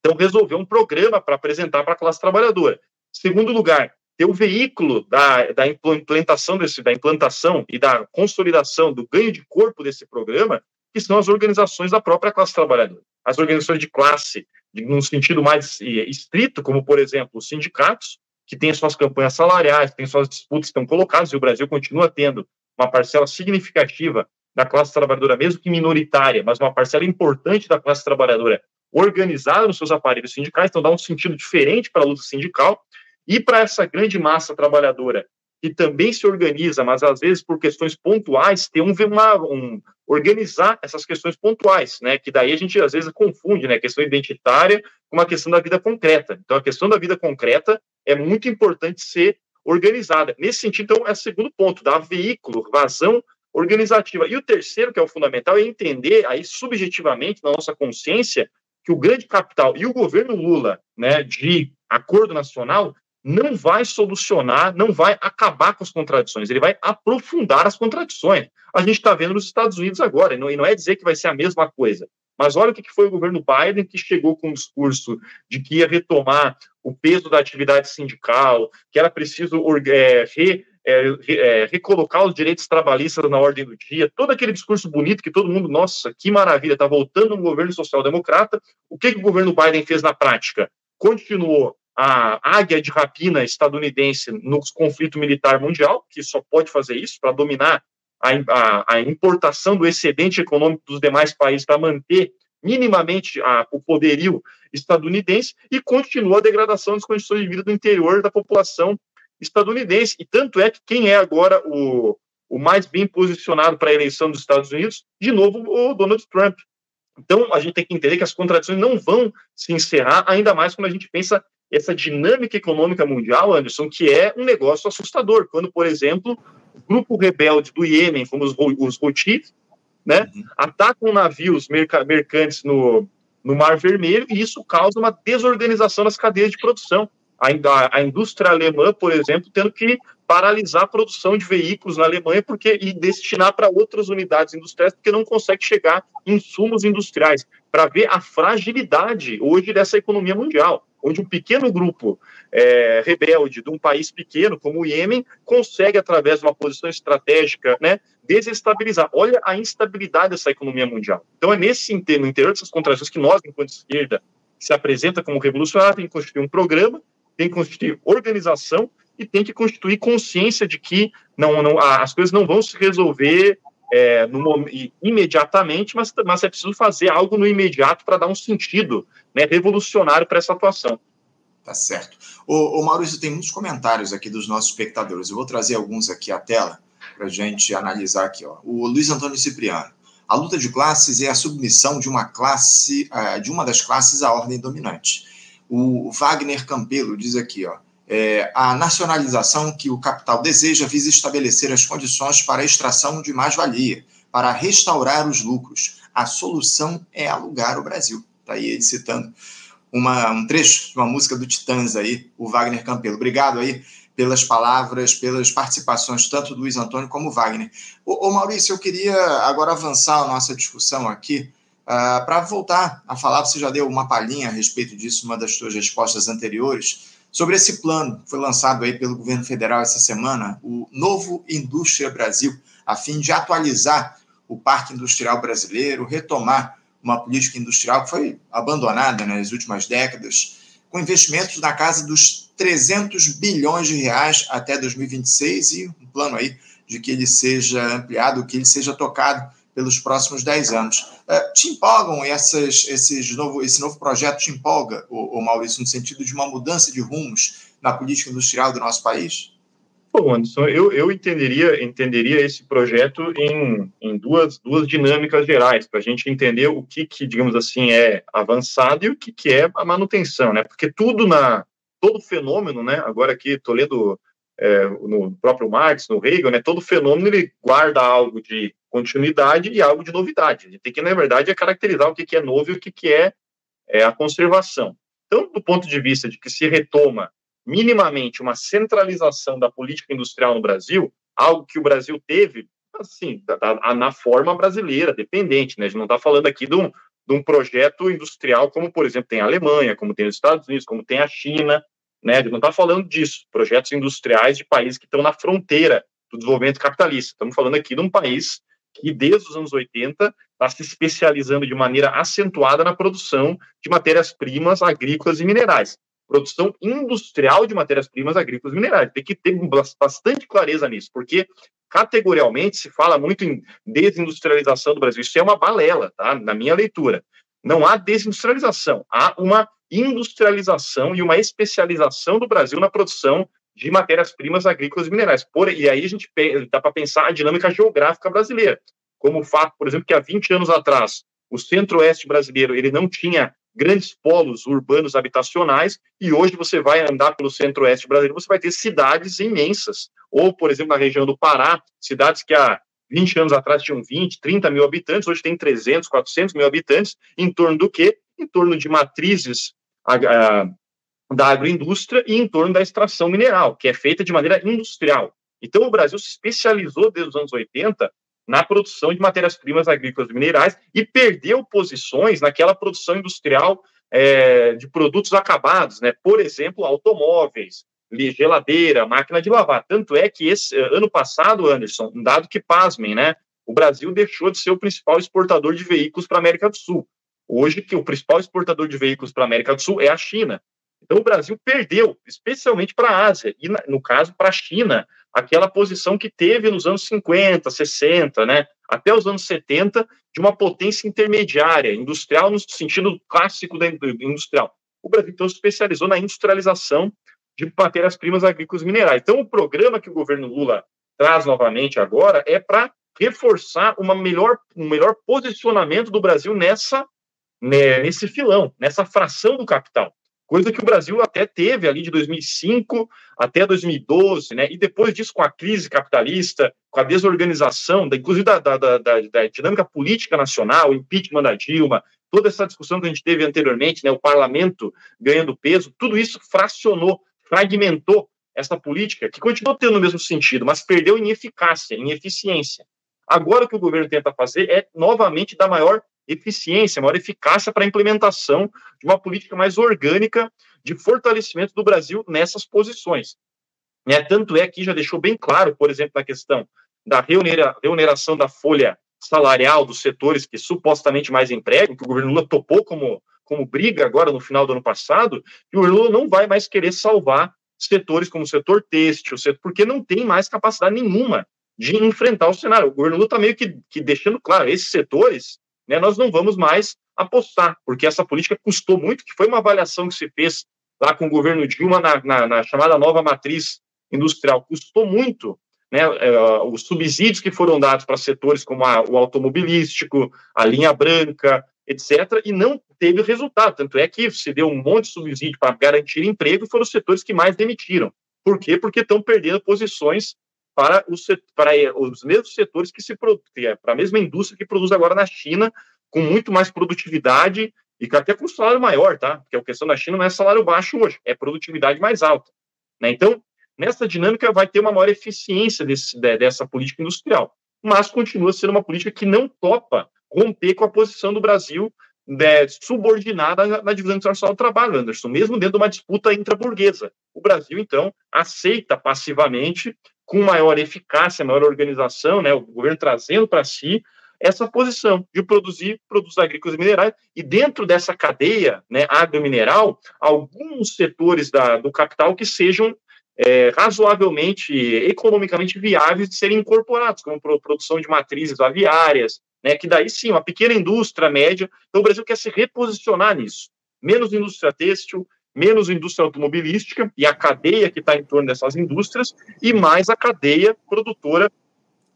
Então, resolver um programa para apresentar para a classe trabalhadora. Segundo lugar, ter o veículo da, da implantação desse, da implantação e da consolidação do ganho de corpo desse programa, que são as organizações da própria classe trabalhadora. As organizações de classe, num sentido mais estrito, como, por exemplo, os sindicatos, que têm suas campanhas salariais, têm suas disputas que estão colocadas, e o Brasil continua tendo uma parcela significativa da classe trabalhadora, mesmo que minoritária, mas uma parcela importante da classe trabalhadora organizada nos seus aparelhos sindicais, então dá um sentido diferente para a luta sindical, e para essa grande massa trabalhadora que também se organiza, mas às vezes por questões pontuais, ter um, uma, um organizar essas questões pontuais, né? Que daí a gente às vezes confunde, né? A questão identitária com uma questão da vida concreta. Então a questão da vida concreta é muito importante ser organizada. Nesse sentido, então, é o segundo ponto, dar veículo, vazão organizativa. E o terceiro, que é o fundamental, é entender aí subjetivamente na nossa consciência que o grande capital e o governo Lula, né, de acordo nacional, não vai solucionar, não vai acabar com as contradições, ele vai aprofundar as contradições. A gente está vendo nos Estados Unidos agora, e não, e não, é dizer que vai ser a mesma coisa. Mas olha o que foi o governo Biden que chegou com um discurso de que ia retomar o peso da atividade sindical, que era preciso é, re, é, é, recolocar os direitos trabalhistas na ordem do dia, todo aquele discurso bonito que todo mundo, nossa, que maravilha, está voltando um governo social-democrata. O que, que o governo Biden fez na prática? Continuou a águia de rapina estadunidense no conflito militar mundial, que só pode fazer isso para dominar a, a, a, importação do excedente econômico dos demais países para manter minimamente a, o poderio estadunidense e continua a degradação das condições de vida do interior da população estadunidense. E tanto é que quem é agora o, o mais bem posicionado para a eleição dos Estados Unidos, de novo, o Donald Trump. Então, a gente tem que entender que as contradições não vão se encerrar, ainda mais quando a gente pensa essa dinâmica econômica mundial, Anderson, que é um negócio assustador. Quando, por exemplo, o grupo rebelde do Iêmen, como os, os Houthis, né, uhum. atacam navios mercantes no, no Mar Vermelho e isso causa uma desorganização das cadeias de produção. A, a indústria alemã, por exemplo, tendo que paralisar a produção de veículos na Alemanha porque e destinar para outras unidades industriais porque não consegue chegar insumos industriais para ver a fragilidade hoje dessa economia mundial onde um pequeno grupo é, rebelde de um país pequeno, como o Iêmen, consegue, através de uma posição estratégica, né, desestabilizar. Olha a instabilidade dessa economia mundial. Então, é nesse no interior dessas contradições que nós, enquanto esquerda, se apresenta como revolucionário, tem que constituir um programa, tem que constituir organização e tem que constituir consciência de que não, não as coisas não vão se resolver é, no, imediatamente, mas, mas é preciso fazer algo no imediato para dar um sentido né, revolucionário para essa atuação. Tá certo. O, o, Maurício, tem muitos comentários aqui dos nossos espectadores. Eu vou trazer alguns aqui à tela para a gente analisar aqui. Ó. O Luiz Antônio Cipriano. A luta de classes é a submissão de uma classe, uh, de uma das classes à ordem dominante. O Wagner Campelo diz aqui, ó, é, a nacionalização que o capital deseja visa estabelecer as condições para a extração de mais-valia, para restaurar os lucros. A solução é alugar o Brasil. Está aí ele citando uma, um trecho de uma música do Titãs aí, o Wagner Campelo. Obrigado aí pelas palavras, pelas participações, tanto do Luiz Antônio como o Wagner. Ô, ô Maurício, eu queria agora avançar a nossa discussão aqui uh, para voltar a falar, você já deu uma palhinha a respeito disso, uma das suas respostas anteriores, sobre esse plano que foi lançado aí pelo governo federal essa semana, o Novo Indústria Brasil, a fim de atualizar o parque industrial brasileiro, retomar uma política industrial que foi abandonada nas últimas décadas, com investimentos na casa dos 300 bilhões de reais até 2026 e um plano aí de que ele seja ampliado, que ele seja tocado pelos próximos 10 anos. Uh, te empolgam essas, esses novo, esse novo projeto? Te empolga, o Maurício, no sentido de uma mudança de rumos na política industrial do nosso país? Bom, Anderson, eu, eu entenderia, entenderia esse projeto em, em duas, duas dinâmicas gerais, para a gente entender o que, que, digamos assim, é avançado e o que, que é a manutenção, né? Porque tudo na. Todo fenômeno, né? Agora aqui, Toledo, é, no próprio Marx, no Hegel, né? Todo fenômeno ele guarda algo de continuidade e algo de novidade. A gente tem que, na verdade, é caracterizar o que, que é novo e o que, que é, é a conservação. Então, do ponto de vista de que se retoma minimamente uma centralização da política industrial no Brasil, algo que o Brasil teve, assim, na forma brasileira, dependente, né? A gente não está falando aqui de um, de um projeto industrial como, por exemplo, tem a Alemanha, como tem os Estados Unidos, como tem a China, né? A gente não está falando disso, projetos industriais de países que estão na fronteira do desenvolvimento capitalista. Estamos falando aqui de um país que, desde os anos 80, está se especializando de maneira acentuada na produção de matérias-primas agrícolas e minerais produção industrial de matérias-primas agrícolas e minerais. Tem que ter bastante clareza nisso, porque categorialmente se fala muito em desindustrialização do Brasil. Isso é uma balela, tá? Na minha leitura. Não há desindustrialização, há uma industrialização e uma especialização do Brasil na produção de matérias-primas agrícolas e minerais. Por, e aí a gente dá para pensar a dinâmica geográfica brasileira, como o fato, por exemplo, que há 20 anos atrás o centro-oeste brasileiro ele não tinha grandes polos urbanos habitacionais, e hoje você vai andar pelo centro-oeste brasileiro, você vai ter cidades imensas, ou, por exemplo, na região do Pará, cidades que há 20 anos atrás tinham 20, 30 mil habitantes, hoje tem 300, 400 mil habitantes, em torno do quê? Em torno de matrizes a, a, da agroindústria e em torno da extração mineral, que é feita de maneira industrial. Então, o Brasil se especializou desde os anos 80 na produção de matérias-primas agrícolas e minerais e perdeu posições naquela produção industrial é, de produtos acabados, né? Por exemplo, automóveis, geladeira, máquina de lavar. Tanto é que esse ano passado, Anderson, um dado que pasmem, né? O Brasil deixou de ser o principal exportador de veículos para a América do Sul. Hoje, que o principal exportador de veículos para a América do Sul é a China. Então, o Brasil perdeu, especialmente para a Ásia, e, no caso, para a China, aquela posição que teve nos anos 50, 60, né, até os anos 70, de uma potência intermediária, industrial no sentido clássico da industrial. O Brasil, então, se especializou na industrialização de matérias-primas agrícolas e minerais. Então, o programa que o governo Lula traz novamente agora é para reforçar uma melhor, um melhor posicionamento do Brasil nessa né, nesse filão, nessa fração do capital. Coisa que o Brasil até teve ali de 2005 até 2012, né? E depois disso, com a crise capitalista, com a desorganização, da, inclusive da, da, da, da dinâmica política nacional, o impeachment da Dilma, toda essa discussão que a gente teve anteriormente, né? O parlamento ganhando peso, tudo isso fracionou, fragmentou essa política, que continuou tendo o mesmo sentido, mas perdeu em eficácia, em eficiência. Agora, o que o governo tenta fazer é, novamente, dar maior eficiência, maior eficácia para a implementação de uma política mais orgânica de fortalecimento do Brasil nessas posições. É, tanto é que já deixou bem claro, por exemplo, na questão da remuneração da folha salarial dos setores que supostamente mais empregam, que o governo Lula topou como, como briga agora no final do ano passado, que o Lula não vai mais querer salvar setores como o setor têxtil, porque não tem mais capacidade nenhuma de enfrentar o cenário. O governo Lula está meio que, que deixando claro, esses setores né, nós não vamos mais apostar, porque essa política custou muito, que foi uma avaliação que se fez lá com o governo Dilma na, na, na chamada nova matriz industrial, custou muito né, é, os subsídios que foram dados para setores como a, o automobilístico, a linha branca, etc., e não teve resultado. Tanto é que se deu um monte de subsídio para garantir emprego e foram os setores que mais demitiram. Por quê? Porque estão perdendo posições para os, para os mesmos setores que se é para a mesma indústria que produz agora na China, com muito mais produtividade e até com salário maior, tá? Porque a questão da China não é salário baixo hoje, é produtividade mais alta. Né? Então, nessa dinâmica vai ter uma maior eficiência desse, dessa política industrial, mas continua sendo uma política que não topa romper com a posição do Brasil né, subordinada na, divisão internacional do trabalho, Anderson, mesmo dentro de uma disputa intraburguesa. O Brasil, então, aceita passivamente com maior eficácia, maior organização, né, o governo trazendo para si essa posição de produzir produtos agrícolas e minerais, e dentro dessa cadeia né, agromineral, alguns setores da, do capital que sejam é, razoavelmente, economicamente viáveis de serem incorporados, como produção de matrizes aviárias, né, que daí sim, uma pequena indústria média, então o Brasil quer se reposicionar nisso. Menos indústria têxtil, menos indústria automobilística e a cadeia que está em torno dessas indústrias, e mais a cadeia produtora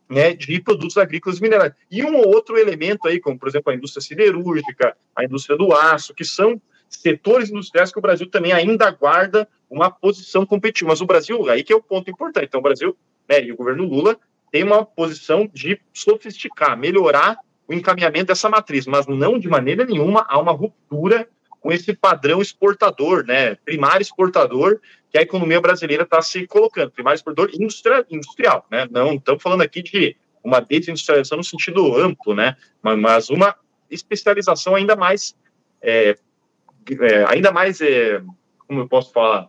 né, de produtos agrícolas e minerais. E um ou outro elemento aí, como por exemplo a indústria siderúrgica, a indústria do aço, que são setores industriais que o Brasil também ainda guarda uma posição competitiva. Mas o Brasil, aí que é o ponto importante. Então, o Brasil né, e o governo Lula tem uma posição de sofisticar, melhorar o encaminhamento dessa matriz, mas não de maneira nenhuma há uma ruptura com esse padrão exportador, né, primário exportador, que a economia brasileira está se colocando, primário exportador industrial, industrial, né, não estamos falando aqui de uma desindustrialização no sentido amplo, né, mas uma especialização ainda mais, é, é, ainda mais, é, como eu posso falar,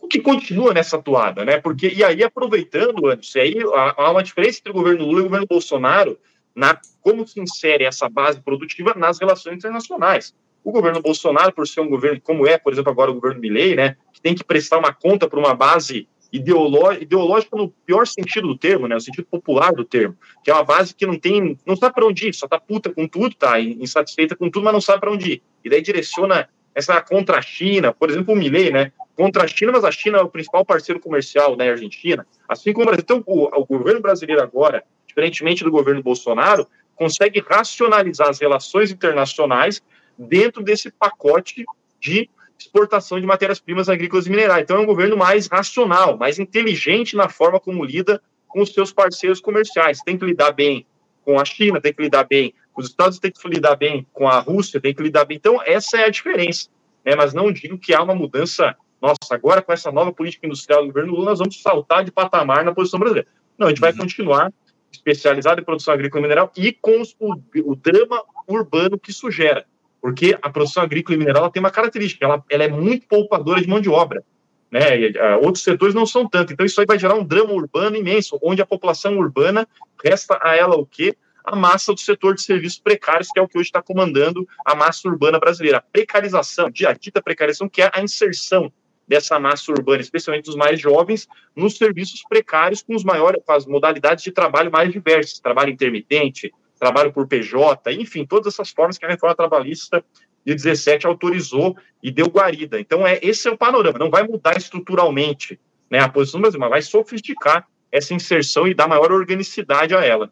o que continua nessa atuada, né, porque, e aí aproveitando, antes, aí há uma diferença entre o governo Lula e o governo Bolsonaro, na como se insere essa base produtiva nas relações internacionais. O governo Bolsonaro, por ser um governo como é, por exemplo, agora o governo Milley, né, que tem que prestar uma conta para uma base ideológica no pior sentido do termo, né, no sentido popular do termo, que é uma base que não tem, não sabe para onde ir, só tá puta com tudo, tá insatisfeita com tudo, mas não sabe para onde ir. E daí direciona essa contra a China, por exemplo, o Milley, né, contra a China, mas a China é o principal parceiro comercial da né, Argentina, assim como o Brasil. Então, o, o governo brasileiro agora, diferentemente do governo Bolsonaro, consegue racionalizar as relações internacionais dentro desse pacote de exportação de matérias-primas agrícolas e minerais. Então, é um governo mais racional, mais inteligente na forma como lida com os seus parceiros comerciais. Tem que lidar bem com a China, tem que lidar bem com os Estados, tem que lidar bem com a Rússia, tem que lidar bem. Então, essa é a diferença. Né? Mas não digo que há uma mudança. Nossa, agora com essa nova política industrial do governo Lula, nós vamos saltar de patamar na posição brasileira. Não, a gente vai uhum. continuar especializado em produção agrícola e mineral e com os, o, o drama urbano que isso gera porque a produção agrícola e mineral tem uma característica, ela, ela é muito poupadora de mão de obra. Né? E, uh, outros setores não são tanto. Então, isso aí vai gerar um drama urbano imenso, onde a população urbana resta a ela o quê? A massa do setor de serviços precários, que é o que hoje está comandando a massa urbana brasileira. A precarização, a dita precarização, que é a inserção dessa massa urbana, especialmente dos mais jovens, nos serviços precários com, os maiores, com as modalidades de trabalho mais diversas, trabalho intermitente, trabalho por PJ, enfim, todas essas formas que a reforma trabalhista e o 17 autorizou e deu guarida. Então, é, esse é o panorama. Não vai mudar estruturalmente né, a posição do Brasil, mas vai sofisticar essa inserção e dar maior organicidade a ela.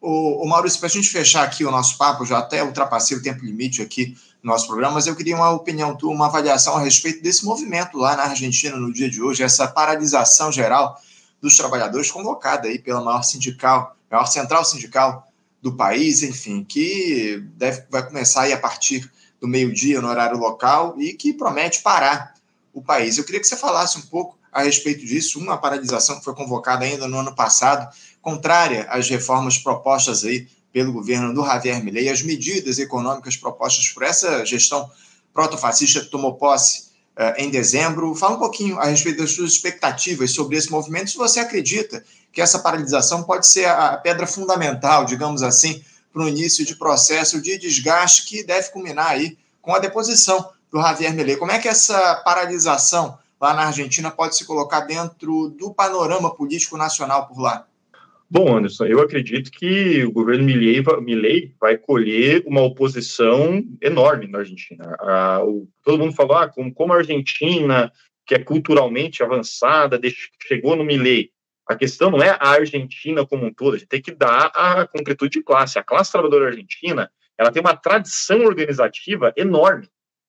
O, o Maurício, para a gente fechar aqui o nosso papo, já até ultrapassei o tempo limite aqui nosso programa, mas eu queria uma opinião tua, uma avaliação a respeito desse movimento lá na Argentina no dia de hoje, essa paralisação geral dos trabalhadores convocada aí pela maior sindical, maior central sindical do país, enfim, que deve, vai começar aí a partir do meio-dia no horário local e que promete parar o país. Eu queria que você falasse um pouco a respeito disso, uma paralisação que foi convocada ainda no ano passado, contrária às reformas propostas aí pelo governo do Javier Milei, as medidas econômicas propostas por essa gestão protofascista que tomou posse uh, em dezembro. Fala um pouquinho a respeito das suas expectativas sobre esse movimento, se você acredita que essa paralisação pode ser a pedra fundamental, digamos assim, para o início de processo de desgaste que deve culminar aí com a deposição do Javier Milei. Como é que essa paralisação lá na Argentina pode se colocar dentro do panorama político nacional por lá? Bom, Anderson, eu acredito que o governo Milley, vai colher uma oposição enorme na Argentina. Ah, o, todo mundo falou, ah, como, como, a Argentina, que é culturalmente avançada, chegou no Milley. A questão não é a Argentina como um todo, a gente tem que dar a concretude de classe. A classe trabalhadora argentina, ela tem uma tradição organizativa enorme,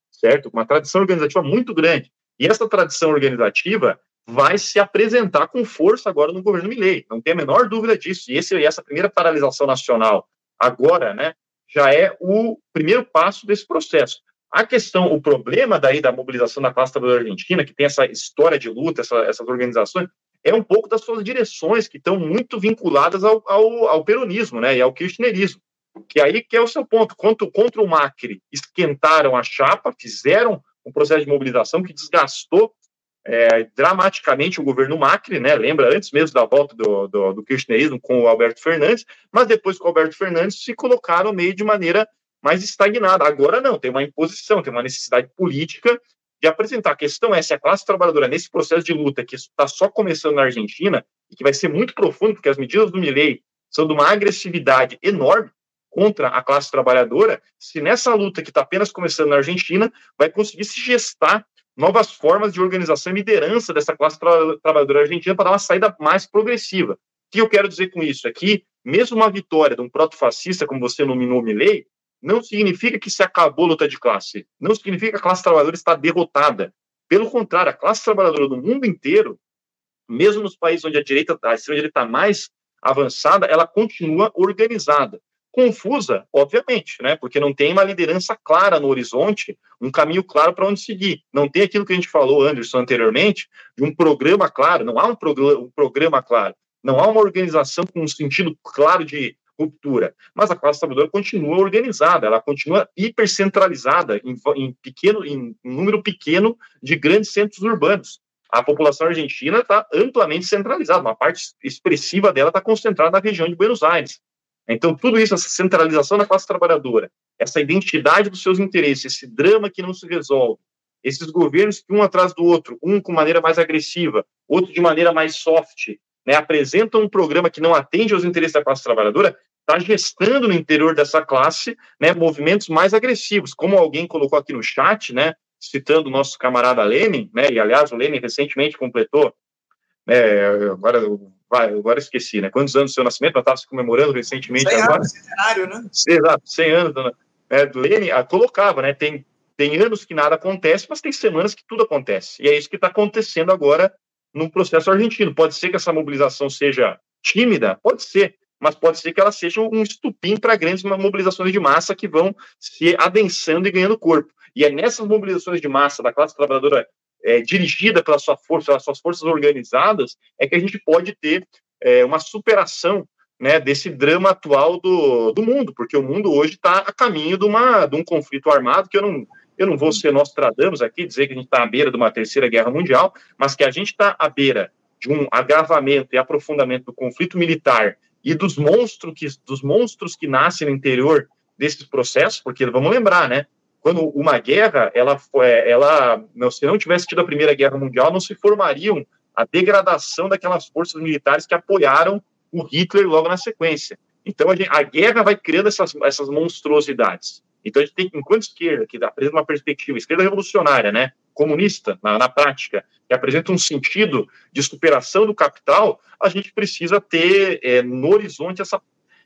certo? Uma tradição organizativa muito grande. E essa tradição organizativa vai se apresentar com força agora no governo Milley, não tem a menor dúvida disso. E esse, essa primeira paralisação nacional agora, né, já é o primeiro passo desse processo. A questão, o problema daí da mobilização da classe trabalhadora argentina, que tem essa história de luta, essa, essas organizações, é um pouco das suas direções, que estão muito vinculadas ao, ao, ao peronismo né, e ao kirchnerismo. Que aí que é o seu ponto. Contra, contra o Macri, esquentaram a chapa, fizeram um processo de mobilização que desgastou é, dramaticamente o governo Macri, né? Lembra antes mesmo da volta do, do, do kirchnerismo com o Alberto Fernandes, mas depois com o Alberto Fernandes se colocaram meio de maneira mais estagnada. Agora não, tem uma imposição, tem uma necessidade política de apresentar. A questão é se a classe trabalhadora, nesse processo de luta que está só começando na Argentina, e que vai ser muito profundo, porque as medidas do Milei são de uma agressividade enorme contra a classe trabalhadora, se nessa luta que está apenas começando na Argentina, vai conseguir se gestar novas formas de organização e liderança dessa classe tra trabalhadora argentina para dar uma saída mais progressiva. O que eu quero dizer com isso? É que, mesmo uma vitória de um proto-fascista, como você nominou Milley, não significa que se acabou a luta de classe. Não significa que a classe trabalhadora está derrotada. Pelo contrário, a classe trabalhadora do mundo inteiro, mesmo nos países onde a direita, a extrema-direita está mais avançada, ela continua organizada confusa, obviamente, né? Porque não tem uma liderança clara no horizonte, um caminho claro para onde seguir. Não tem aquilo que a gente falou, Anderson, anteriormente, de um programa claro. Não há um, programa, um programa claro. Não há uma organização com um sentido claro de ruptura. Mas a classe trabalhadora continua organizada, ela continua hipercentralizada em, em pequeno, em número pequeno de grandes centros urbanos. A população argentina está amplamente centralizada, uma parte expressiva dela está concentrada na região de Buenos Aires. Então, tudo isso, essa centralização da classe trabalhadora, essa identidade dos seus interesses, esse drama que não se resolve, esses governos que um atrás do outro, um com maneira mais agressiva, outro de maneira mais soft, né, apresentam um programa que não atende aos interesses da classe trabalhadora, está gestando no interior dessa classe né, movimentos mais agressivos. Como alguém colocou aqui no chat, né, citando o nosso camarada Lenin, né, e aliás o Lenin recentemente completou, né, agora vai, agora esqueci, né? Quantos anos do seu nascimento? Nós estávamos comemorando recentemente 100 agora. Anos, centenário, né? Exato, 100 anos do, né, do Lenin, ah, colocava, né? Tem, tem anos que nada acontece, mas tem semanas que tudo acontece. E é isso que está acontecendo agora no processo argentino. Pode ser que essa mobilização seja tímida, pode ser, mas pode ser que ela seja um estupim para grandes mobilizações de massa que vão se adensando e ganhando corpo. E é nessas mobilizações de massa da classe trabalhadora é, dirigida pela sua força, pelas suas forças organizadas, é que a gente pode ter é, uma superação né, desse drama atual do, do mundo, porque o mundo hoje está a caminho de, uma, de um conflito armado que eu não, eu não vou ser Nostradamus aqui, dizer que a gente está à beira de uma terceira guerra mundial, mas que a gente está à beira de um agravamento e aprofundamento do conflito militar e dos monstros que, dos monstros que nascem no interior desses processos, porque vamos lembrar, né? Quando uma guerra, ela, ela, se não tivesse tido a Primeira Guerra Mundial, não se formariam a degradação daquelas forças militares que apoiaram o Hitler logo na sequência. Então, a, gente, a guerra vai criando essas, essas monstruosidades. Então a gente tem, enquanto esquerda, que apresenta uma perspectiva, esquerda revolucionária, né, comunista na, na, prática, que apresenta um sentido de superação do capital, a gente precisa ter é, no horizonte essa,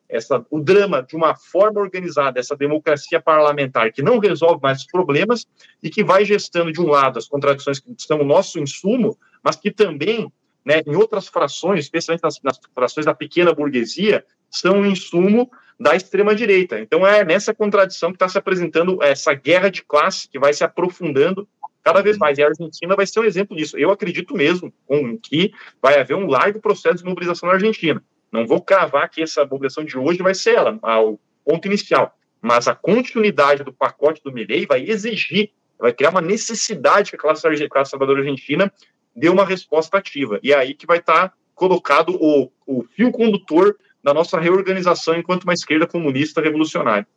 essa, o drama de uma forma organizada, essa democracia parlamentar que não resolve mais os problemas e que vai gestando, de um lado, as contradições que são o nosso insumo, mas que também, né, em outras frações, especialmente nas, nas frações da pequena burguesia, são um insumo da extrema-direita. Então, é nessa contradição que está se apresentando essa guerra de classe que vai se aprofundando cada vez mais. E a Argentina vai ser um exemplo disso. Eu acredito mesmo que vai haver um largo processo de mobilização na Argentina. Não vou cravar que essa mobilização de hoje vai ser ela, o ponto inicial. Mas a continuidade do pacote do Milei vai exigir, vai criar uma necessidade que a classe, classe trabalhadora argentina dê uma resposta ativa. E é aí que vai estar tá colocado o, o fio condutor da nossa reorganização enquanto uma esquerda comunista revolucionária.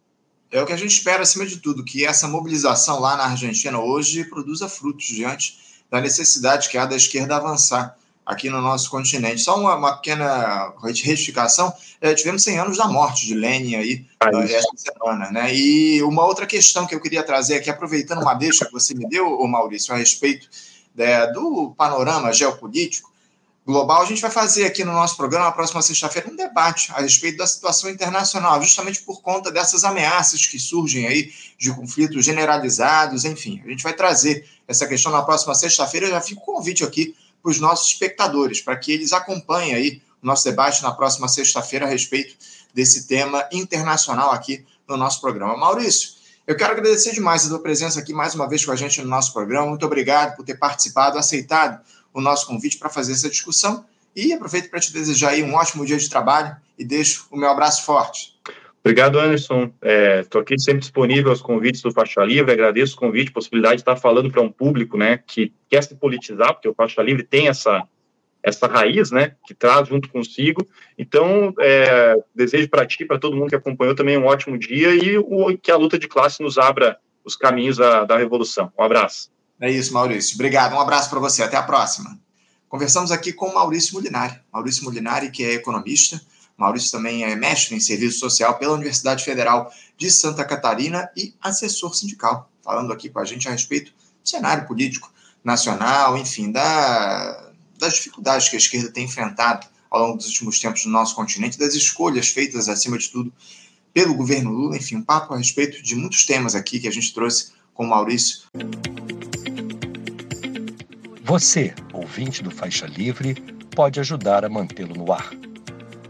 É o que a gente espera, acima de tudo, que essa mobilização lá na Argentina hoje produza frutos diante da necessidade que há da esquerda avançar aqui no nosso continente. Só uma, uma pequena retificação: é, tivemos 100 anos da morte de Lenin aí ah, essa semana, né? E uma outra questão que eu queria trazer aqui, aproveitando uma deixa que você me deu, Maurício, a respeito é, do panorama geopolítico, global, a gente vai fazer aqui no nosso programa, na próxima sexta-feira, um debate a respeito da situação internacional, justamente por conta dessas ameaças que surgem aí de conflitos generalizados, enfim. A gente vai trazer essa questão na próxima sexta-feira. Eu já fico convite aqui para os nossos espectadores, para que eles acompanhem aí o nosso debate na próxima sexta-feira a respeito desse tema internacional aqui no nosso programa. Maurício, eu quero agradecer demais a sua presença aqui mais uma vez com a gente no nosso programa. Muito obrigado por ter participado, aceitado o nosso convite para fazer essa discussão. E aproveito para te desejar um ótimo dia de trabalho e deixo o meu abraço forte. Obrigado, Anderson. Estou é, aqui sempre disponível aos convites do Faixa Livre. Agradeço o convite, possibilidade de estar falando para um público né, que quer se politizar, porque o Faixa Livre tem essa, essa raiz né, que traz junto consigo. Então, é, desejo para ti, para todo mundo que acompanhou também um ótimo dia e o, que a luta de classe nos abra os caminhos da, da revolução. Um abraço. É isso, Maurício. Obrigado. Um abraço para você. Até a próxima. Conversamos aqui com Maurício Molinari. Maurício Molinari, que é economista. Maurício também é mestre em serviço social pela Universidade Federal de Santa Catarina e assessor sindical, falando aqui com a gente a respeito do cenário político nacional, enfim, da, das dificuldades que a esquerda tem enfrentado ao longo dos últimos tempos no nosso continente, das escolhas feitas, acima de tudo, pelo governo Lula, enfim, um papo a respeito de muitos temas aqui que a gente trouxe com o Maurício. Você, ouvinte do Faixa Livre, pode ajudar a mantê-lo no ar.